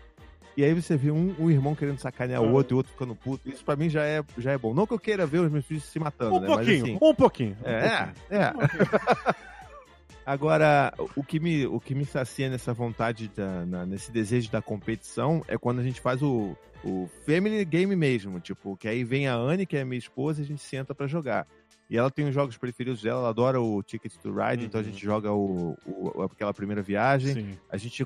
e aí você vê um, um irmão querendo sacanear o outro e o outro ficando puto. Isso para mim já é, já é bom. Não que eu queira ver os meus filhos se matando, um né? Pouquinho, Mas, assim, um pouquinho. É, um pouquinho. é. é. Um Agora, o que me, o que me sacia nessa vontade, da, na, nesse desejo da competição, é quando a gente faz o, o family game mesmo. Tipo, que aí vem a Anne, que é minha esposa, e a gente senta para jogar. E ela tem os jogos preferidos dela, ela adora o Ticket to Ride, uhum. então a gente joga o, o, aquela primeira viagem. Sim. A gente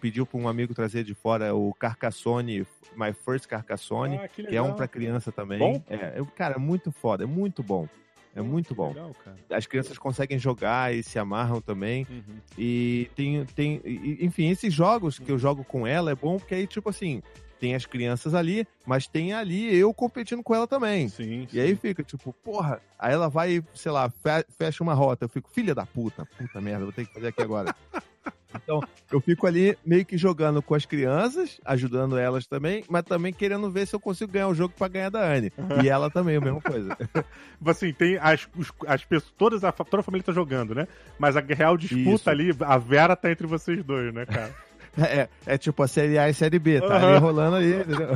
pediu para um amigo trazer de fora o Carcassone, My First Carcassone, ah, que, que, é um para criança também. Bom? É, cara, muito foda, é muito bom. É muito bom. Legal, As crianças conseguem jogar e se amarram também. Uhum. E tem, tem. Enfim, esses jogos que eu jogo com ela é bom porque aí, tipo assim, tem as crianças ali, mas tem ali eu competindo com ela também. Sim, sim. E aí fica, tipo, porra, aí ela vai, sei lá, fecha uma rota. Eu fico, filha da puta, puta merda, vou ter que fazer aqui agora. [laughs] Então, eu fico ali meio que jogando com as crianças, ajudando elas também, mas também querendo ver se eu consigo ganhar o jogo para ganhar da Anne. E ela também, a mesma coisa. [laughs] assim, tem as, os, as pessoas, todas a, toda a família tá jogando, né? Mas a real disputa Isso. ali, a Vera tá entre vocês dois, né, cara? [laughs] É, é tipo a série A e a série B, tá uhum. ali rolando aí, entendeu?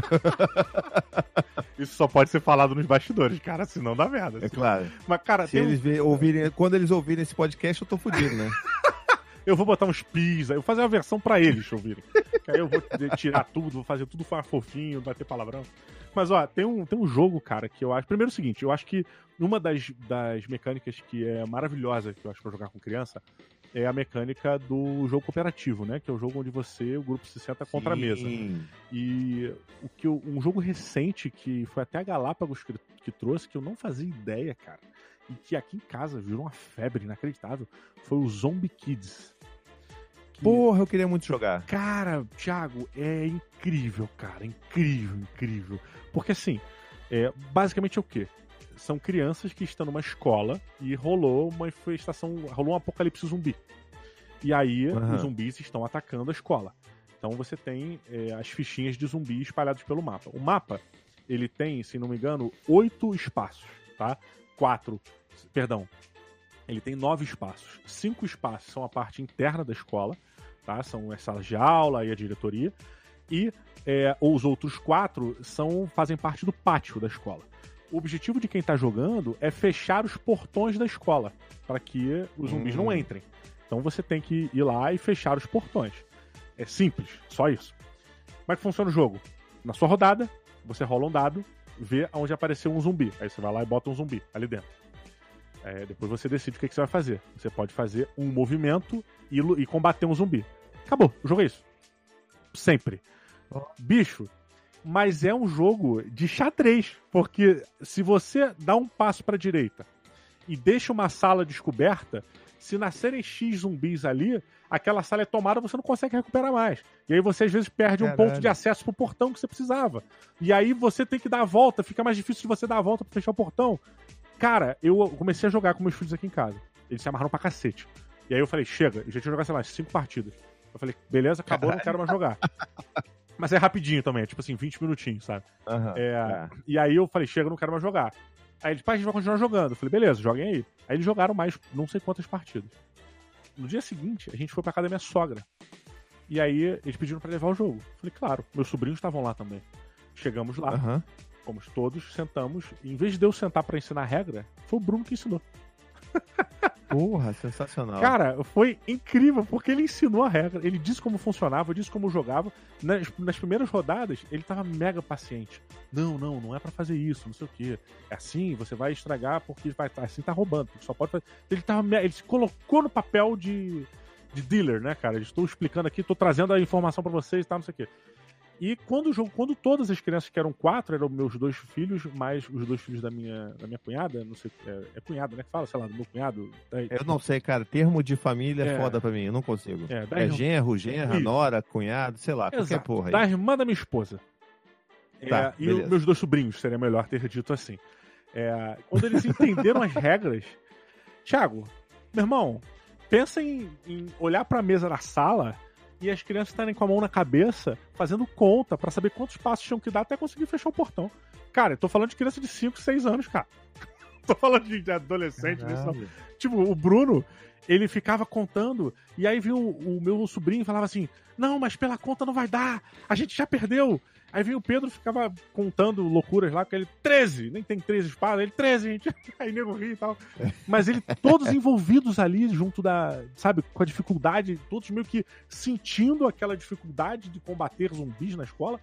[laughs] Isso só pode ser falado nos bastidores, cara, senão dá merda. É claro. Mas, cara, Se eles um... ouvirem, quando eles ouvirem esse podcast, eu tô fudido, né? Eu vou botar uns pis, eu vou fazer uma versão pra eles ouvirem. que aí eu vou tirar tudo, vou fazer tudo fofinho, não vai ter palavrão. Mas, ó, tem um, tem um jogo, cara, que eu acho. Primeiro é o seguinte, eu acho que uma das, das mecânicas que é maravilhosa, que eu acho pra jogar com criança, é a mecânica do jogo cooperativo, né? Que é o jogo onde você, o grupo se senta contra Sim. a mesa. E o que eu, um jogo recente que foi até a Galápagos que, que trouxe, que eu não fazia ideia, cara, e que aqui em casa virou uma febre inacreditável, foi o Zombie Kids. Que... Porra, eu queria muito jogar. Cara, Thiago, é incrível, cara. Incrível, incrível. Porque assim, é, basicamente é o quê? São crianças que estão numa escola e rolou uma infestação, rolou um apocalipse zumbi. E aí uhum. os zumbis estão atacando a escola. Então você tem é, as fichinhas de zumbi espalhadas pelo mapa. O mapa, ele tem, se não me engano, oito espaços, tá? Quatro, perdão, ele tem nove espaços. Cinco espaços são a parte interna da escola, tá? São as salas de aula e a diretoria. E é, os outros quatro são fazem parte do pátio da escola. O objetivo de quem está jogando é fechar os portões da escola para que os zumbis hum. não entrem. Então você tem que ir lá e fechar os portões. É simples, só isso. Como é que funciona o jogo? Na sua rodada, você rola um dado, vê onde apareceu um zumbi. Aí você vai lá e bota um zumbi ali dentro. É, depois você decide o que, que, você vai fazer. Você pode fazer um movimento e, e combater um zumbi. Acabou, o jogo é isso. Sempre. Bicho, mas é um jogo de xadrez. Porque se você dá um passo para direita e deixa uma sala descoberta, se nascerem X zumbis ali, aquela sala é tomada, você não consegue recuperar mais. E aí você às vezes perde Caralho. um ponto de acesso pro portão que você precisava. E aí você tem que dar a volta, fica mais difícil de você dar a volta pra fechar o portão. Cara, eu comecei a jogar com meus filhos aqui em casa. Eles se amarraram pra cacete. E aí eu falei, chega, eu já tinha jogado, sei lá, cinco partidas. Eu falei, beleza, acabou, não quero mais jogar. [laughs] Mas é rapidinho também, é tipo assim, 20 minutinhos, sabe? Uhum, é, é. E aí eu falei, chega, não quero mais jogar. Aí eles, pai, a gente vai continuar jogando. Eu falei, beleza, joguem aí. Aí eles jogaram mais não sei quantas partidas. No dia seguinte, a gente foi pra casa da minha sogra. E aí eles pediram para levar o jogo. Eu falei, claro, meus sobrinhos estavam lá também. Chegamos lá. Uhum. Fomos todos, sentamos. Em vez de eu sentar para ensinar a regra, foi o Bruno que ensinou. Porra, sensacional. Cara, foi incrível, porque ele ensinou a regra, ele disse como funcionava, disse como jogava. Nas, nas primeiras rodadas, ele tava mega paciente. Não, não, não é para fazer isso, não sei o quê. É assim, você vai estragar porque vai assim tá roubando, porque só pode fazer. Ele tava ele se colocou no papel de, de dealer, né, cara? Estou explicando aqui, estou trazendo a informação para vocês e tá, não sei o quê. E quando o jogo, quando todas as crianças que eram quatro eram meus dois filhos, mais os dois filhos da minha, da minha cunhada, não sei, é, é cunhada, né? Que fala, sei lá, do meu cunhado. eu não sei, cara. Termo de família é, é foda pra mim, eu não consigo. É, é genro, genra, nora, cunhado, sei lá, Exato. qualquer porra. Aí. Da irmã da minha esposa. Tá, é, e os meus dois sobrinhos, seria melhor ter dito assim. É, quando eles entenderam as regras, Thiago, meu irmão, pensa em, em olhar pra mesa da sala e as crianças estarem com a mão na cabeça, fazendo conta para saber quantos passos tinham que dar até conseguir fechar o portão. Cara, eu tô falando de criança de 5, 6 anos, cara. [laughs] tô falando de adolescente. Tipo, o Bruno, ele ficava contando, e aí viu o, o meu sobrinho e falava assim: Não, mas pela conta não vai dar, a gente já perdeu. Aí vinha o Pedro ficava contando loucuras lá, com ele 13, nem tem 13 espadas, ele 13, gente. [laughs] Aí nego ri e tal. Mas ele, todos envolvidos ali, junto da, sabe, com a dificuldade, todos meio que sentindo aquela dificuldade de combater zumbis na escola.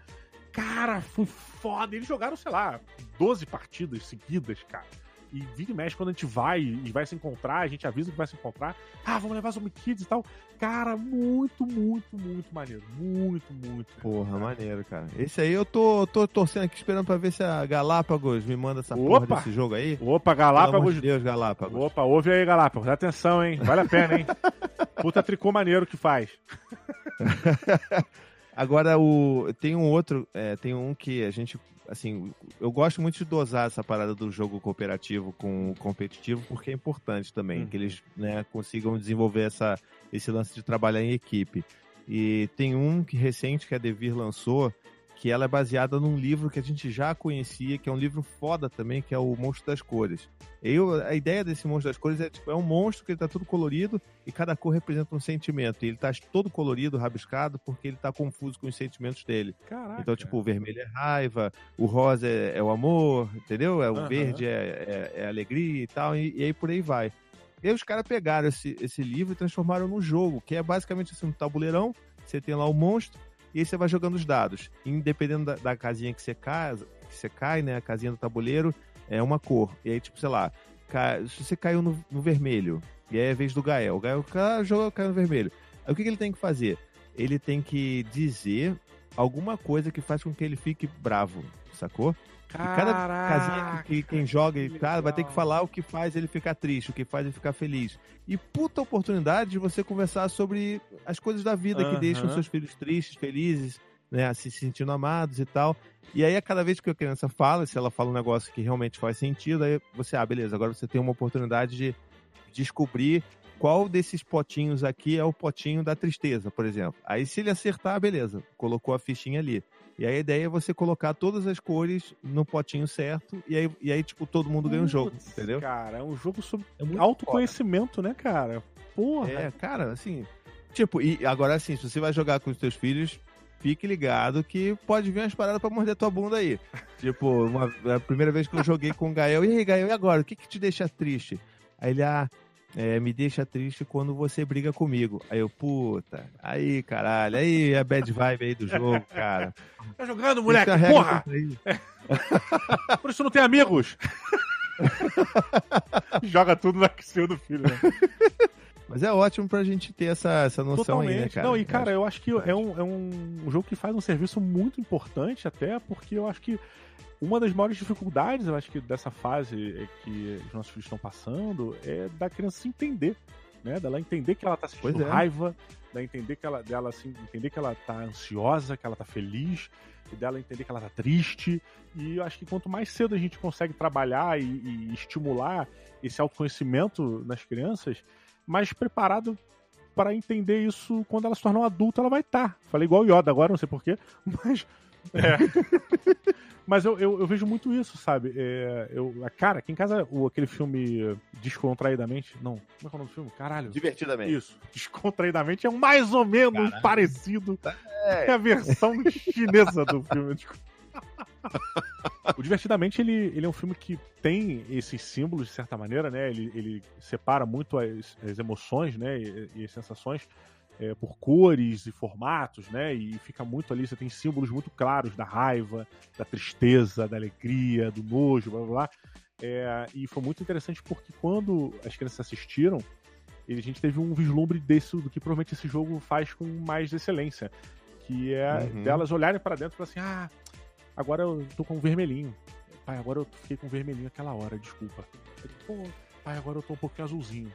Cara, foi foda. Eles jogaram, sei lá, 12 partidas seguidas, cara. E vira e mexe quando a gente vai e vai se encontrar, a gente avisa que vai se encontrar. Ah, vamos levar Zombie Kids e tal. Cara, muito, muito, muito maneiro. Muito, muito. Porra, maneiro, cara. Esse aí eu tô, tô torcendo aqui esperando pra ver se a Galápagos me manda essa Opa! porra desse jogo aí. Opa, Galápagos. Meu Deus, Galápagos. Opa, ouve aí, Galápagos. Atenção, hein? Vale a pena, hein? [laughs] Puta tricô maneiro que faz. [laughs] Agora, o, tem um outro, é, tem um que a gente assim, eu gosto muito de dosar essa parada do jogo cooperativo com o competitivo, porque é importante também, uhum. que eles né, consigam desenvolver essa, esse lance de trabalhar em equipe. E tem um que recente que a Devir lançou, que ela é baseada num livro que a gente já conhecia, que é um livro foda também, que é o Monstro das Cores. Eu, a ideia desse Monstro das Cores é tipo, é um monstro que ele tá tudo colorido e cada cor representa um sentimento. E ele tá todo colorido, rabiscado, porque ele tá confuso com os sentimentos dele. Caraca. Então, tipo, o vermelho é raiva, o rosa é, é o amor, entendeu? É, o uhum. verde é, é, é, alegria e tal, e, e aí por aí vai. E aí os caras pegaram esse, esse livro e transformaram num jogo, que é basicamente assim, um tabuleirão, você tem lá o monstro, e aí você vai jogando os dados. Independendo da, da casinha que você cai, que você cai, né? A casinha do tabuleiro é uma cor. E aí, tipo, sei lá, cai, se você caiu no, no, vermelho, e aí é a vez do Gael. O Gael joga, cai no vermelho. Aí o que, que ele tem que fazer? Ele tem que dizer alguma coisa que faz com que ele fique bravo, sacou? Caraca, cada casinha que, que quem joga e cara, vai ter que falar o que faz ele ficar triste, o que faz ele ficar feliz. E puta oportunidade de você conversar sobre as coisas da vida que deixam seus filhos tristes, felizes, né, se sentindo amados e tal. E aí, a cada vez que a criança fala, se ela fala um negócio que realmente faz sentido, aí você, ah, beleza, agora você tem uma oportunidade de descobrir qual desses potinhos aqui é o potinho da tristeza, por exemplo. Aí, se ele acertar, beleza, colocou a fichinha ali. E aí a ideia é você colocar todas as cores no potinho certo e aí, e aí tipo, todo mundo ganha um jogo, entendeu? Cara, é um jogo sobre é autoconhecimento, foda. né, cara? Porra. É, cara, assim. Tipo, e agora assim, se você vai jogar com os teus filhos, fique ligado que pode vir umas paradas pra morder tua bunda aí. [laughs] tipo, uma, a primeira vez que eu joguei com o Gael, e aí, Gael, e agora? O que que te deixa triste? Aí ele, ah, é, me deixa triste quando você briga comigo. Aí eu, puta, aí, caralho, aí a bad vibe aí do jogo, cara. Tá jogando, moleque, porra! Por isso não tem amigos. [laughs] Joga tudo na cima do filho, né? Mas é ótimo pra gente ter essa, essa noção Totalmente. aí, né, cara? Não, e cara, eu acho que é um, é um jogo que faz um serviço muito importante até, porque eu acho que uma das maiores dificuldades, eu acho que dessa fase que os nossos filhos estão passando é da criança se entender, né? Dela entender que ela tá sentindo é. raiva, dela entender que ela, dela assim, entender que ela tá ansiosa, que ela tá feliz, e dela entender que ela tá triste. E eu acho que quanto mais cedo a gente consegue trabalhar e, e estimular esse autoconhecimento nas crianças, mais preparado para entender isso quando ela se tornar um adulto, ela vai estar. Tá. Falei igual o Yoda agora, não sei porquê, [laughs] mas. É. [laughs] Mas eu, eu, eu, vejo muito isso, sabe? É, eu, cara, aqui em casa, o, aquele filme Descontraidamente. Não, como é que é o nome do filme? Caralho. Divertidamente. Isso. Descontraidamente é mais ou menos Caralho. parecido. É. é a versão chinesa do filme. [laughs] [laughs] o Divertidamente, ele, ele é um filme que tem esses símbolos, de certa maneira, né? Ele, ele separa muito as, as emoções, né? E, e as sensações é, por cores e formatos, né? E fica muito ali, você tem símbolos muito claros da raiva, da tristeza, da alegria, do nojo, blá blá blá. É, e foi muito interessante porque quando as crianças assistiram, a gente teve um vislumbre desse, do que provavelmente esse jogo faz com mais excelência. Que é uhum. delas olharem para dentro e falar assim: ah, agora eu tô com um vermelhinho. Pai, agora eu fiquei com vermelhinho aquela hora, desculpa. Pô, pai, agora eu tô um pouquinho azulzinho.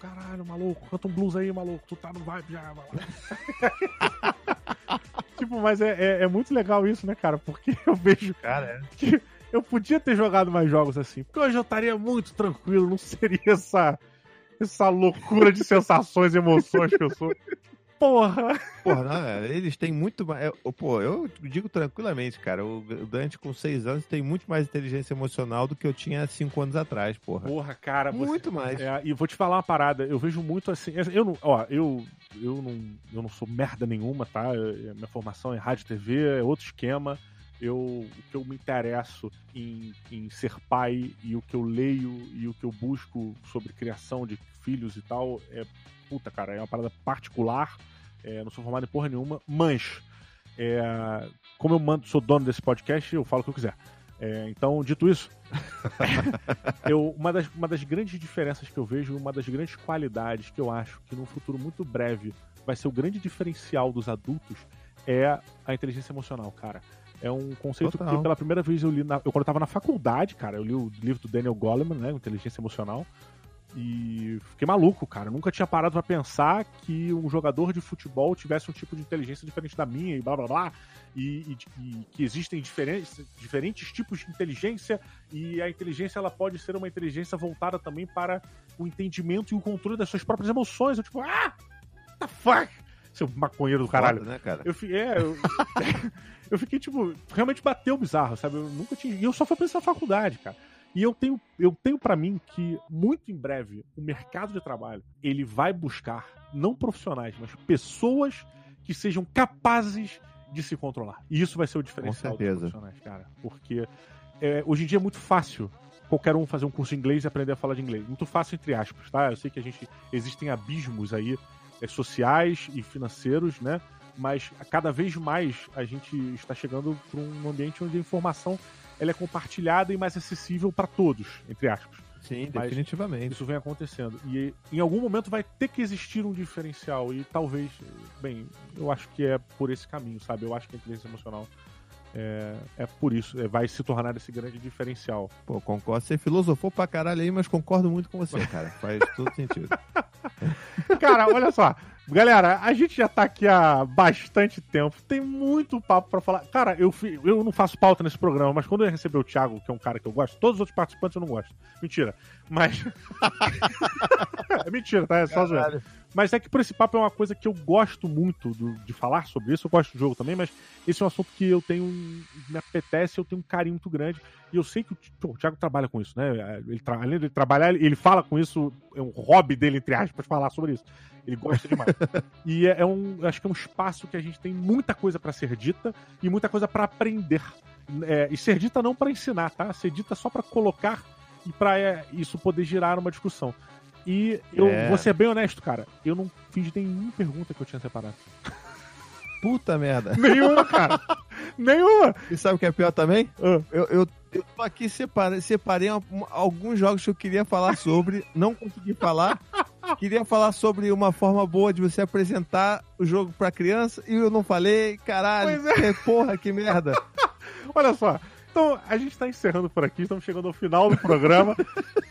Caralho, maluco, canta um blues aí, maluco. Tu tá no vibe já, maluco. [laughs] tipo, mas é, é, é, muito legal isso, né, cara? Porque [laughs] eu vejo cara, é. que eu podia ter jogado mais jogos assim. Porque hoje eu estaria muito tranquilo, não seria essa, essa loucura de sensações e emoções que eu sou. Porra! Porra, não, é, eles têm muito mais. Pô, eu digo tranquilamente, cara. O Dante com 6 anos tem muito mais inteligência emocional do que eu tinha 5 anos atrás, porra. Porra, cara. Muito você... mais. É, e vou te falar uma parada. Eu vejo muito assim. Eu não, ó, eu, eu não, eu não sou merda nenhuma, tá? minha formação é rádio TV, é outro esquema. Eu, o que eu me interesso em, em ser pai e o que eu leio e o que eu busco sobre criação de filhos e tal é puta, cara, é uma parada particular, é, não sou formado em porra nenhuma, mas é, como eu mando, sou dono desse podcast, eu falo o que eu quiser. É, então, dito isso, [laughs] eu, uma, das, uma das grandes diferenças que eu vejo, uma das grandes qualidades que eu acho que num futuro muito breve vai ser o grande diferencial dos adultos é a inteligência emocional, cara. É um conceito Total. que pela primeira vez eu li na, eu, quando eu tava na faculdade, cara, eu li o livro do Daniel Goleman, né, Inteligência Emocional. E fiquei maluco, cara. nunca tinha parado para pensar que um jogador de futebol tivesse um tipo de inteligência diferente da minha e blá blá blá. E, e, e, que existem diferentes, diferentes tipos de inteligência e a inteligência ela pode ser uma inteligência voltada também para o entendimento e o controle das suas próprias emoções. Eu tipo, ah, what the fuck? Seu maconheiro do caralho. Foda, né, cara? Eu, é, eu, [laughs] eu fiquei, tipo, realmente bateu bizarro, sabe? Eu nunca tinha. E eu só fui pensar na faculdade, cara. E eu tenho, eu tenho para mim que muito em breve o mercado de trabalho ele vai buscar não profissionais, mas pessoas que sejam capazes de se controlar. E isso vai ser o diferencial dos profissionais, cara. Porque é, hoje em dia é muito fácil qualquer um fazer um curso de inglês e aprender a falar de inglês. Muito fácil, entre aspas, tá? Eu sei que a gente. Existem abismos aí é, sociais e financeiros, né? Mas cada vez mais a gente está chegando para um ambiente onde a informação ela é compartilhada e mais acessível para todos, entre aspas. Sim, Mas definitivamente. Isso vem acontecendo. E em algum momento vai ter que existir um diferencial. E talvez, bem, eu acho que é por esse caminho, sabe? Eu acho que a inteligência emocional é, é por isso, é, vai se tornar esse grande diferencial. Pô, concordo. Você filosofou pra caralho aí, mas concordo muito com você, cara. Faz todo sentido. [laughs] cara, olha só. Galera, a gente já tá aqui há bastante tempo, tem muito papo para falar. Cara, eu, eu não faço pauta nesse programa, mas quando eu receber o Thiago, que é um cara que eu gosto, todos os outros participantes eu não gosto. Mentira. Mas. [laughs] é mentira, tá? É só zoeira. Mas é que por esse papo é uma coisa que eu gosto muito do, de falar sobre isso. Eu gosto do jogo também, mas esse é um assunto que eu tenho. Me apetece, eu tenho um carinho muito grande. E eu sei que o, o Thiago trabalha com isso, né? Ele, além de trabalhar, ele fala com isso, é um hobby dele, entre aspas, falar sobre isso. Ele gosta demais. [laughs] e é, é, um. Acho que é um espaço que a gente tem muita coisa para ser dita e muita coisa para aprender. É, e ser dita não para ensinar, tá? Ser dita só para colocar e para é, isso poder girar uma discussão. E eu é. vou ser bem honesto, cara. Eu não fiz nenhuma pergunta que eu tinha separado. [laughs] Puta merda. Nenhuma, cara. Nenhuma. E sabe o que é pior também? Uh. Eu, eu, eu tô aqui separei, separei alguns jogos que eu queria falar sobre, não consegui falar. Queria falar sobre uma forma boa de você apresentar o jogo pra criança e eu não falei. Caralho, pois é. porra, que merda. [laughs] Olha só, então, a gente está encerrando por aqui, estamos chegando ao final do programa.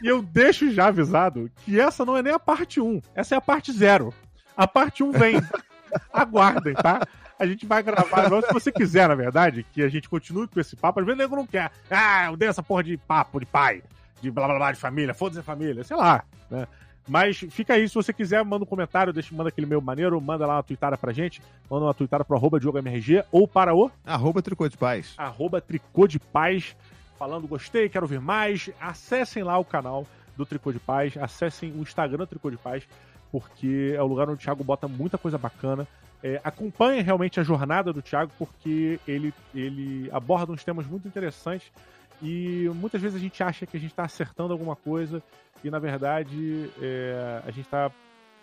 e eu deixo já avisado que essa não é nem a parte 1, essa é a parte 0. A parte 1 vem. [laughs] Aguardem, tá? A gente vai gravar, se você quiser, na verdade, que a gente continue com esse papo. Às vezes o nego não quer. Ah, eu dei essa porra de papo de pai, de blá blá blá de família, foda-se a família, sei lá, né? Mas fica aí, se você quiser, manda um comentário, deixa, manda aquele meu maneiro, manda lá uma tweetada pra gente, manda uma tweetada pro arroba MRG ou para o... Arroba Tricô de Paz. Arroba Tricô de Paz, falando gostei, quero ouvir mais. Acessem lá o canal do Tricô de Paz, acessem o Instagram do Tricô de Paz, porque é o lugar onde o Thiago bota muita coisa bacana. É, acompanhe realmente a jornada do Thiago, porque ele, ele aborda uns temas muito interessantes e muitas vezes a gente acha que a gente está acertando alguma coisa e, na verdade, é, a gente está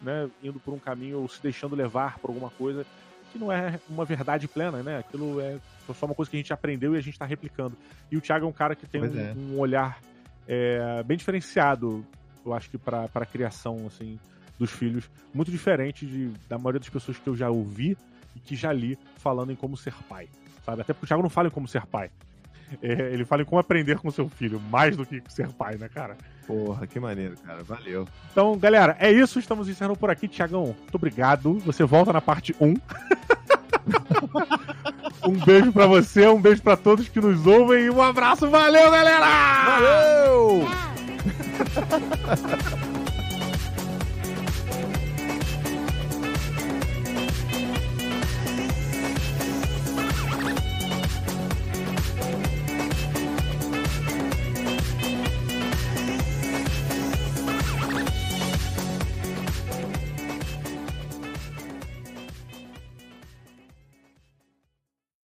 né, indo por um caminho ou se deixando levar por alguma coisa que não é uma verdade plena, né? Aquilo é só uma coisa que a gente aprendeu e a gente está replicando. E o Thiago é um cara que tem um, é. um, olhar é, bem diferenciado, eu acho que para a criação, assim, dos filhos, muito diferente de, da maioria das pessoas que eu já ouvi e que já li falando em como ser pai, sabe? Até porque o Thiago não fala em como ser pai. É, ele fala em como aprender com seu filho, mais do que ser pai, né, cara? Porra, que maneiro, cara. Valeu. Então, galera, é isso. Estamos encerrando por aqui. Tiagão, muito obrigado. Você volta na parte 1. [laughs] um beijo para você, um beijo para todos que nos ouvem e um abraço. Valeu, galera! Valeu! [laughs]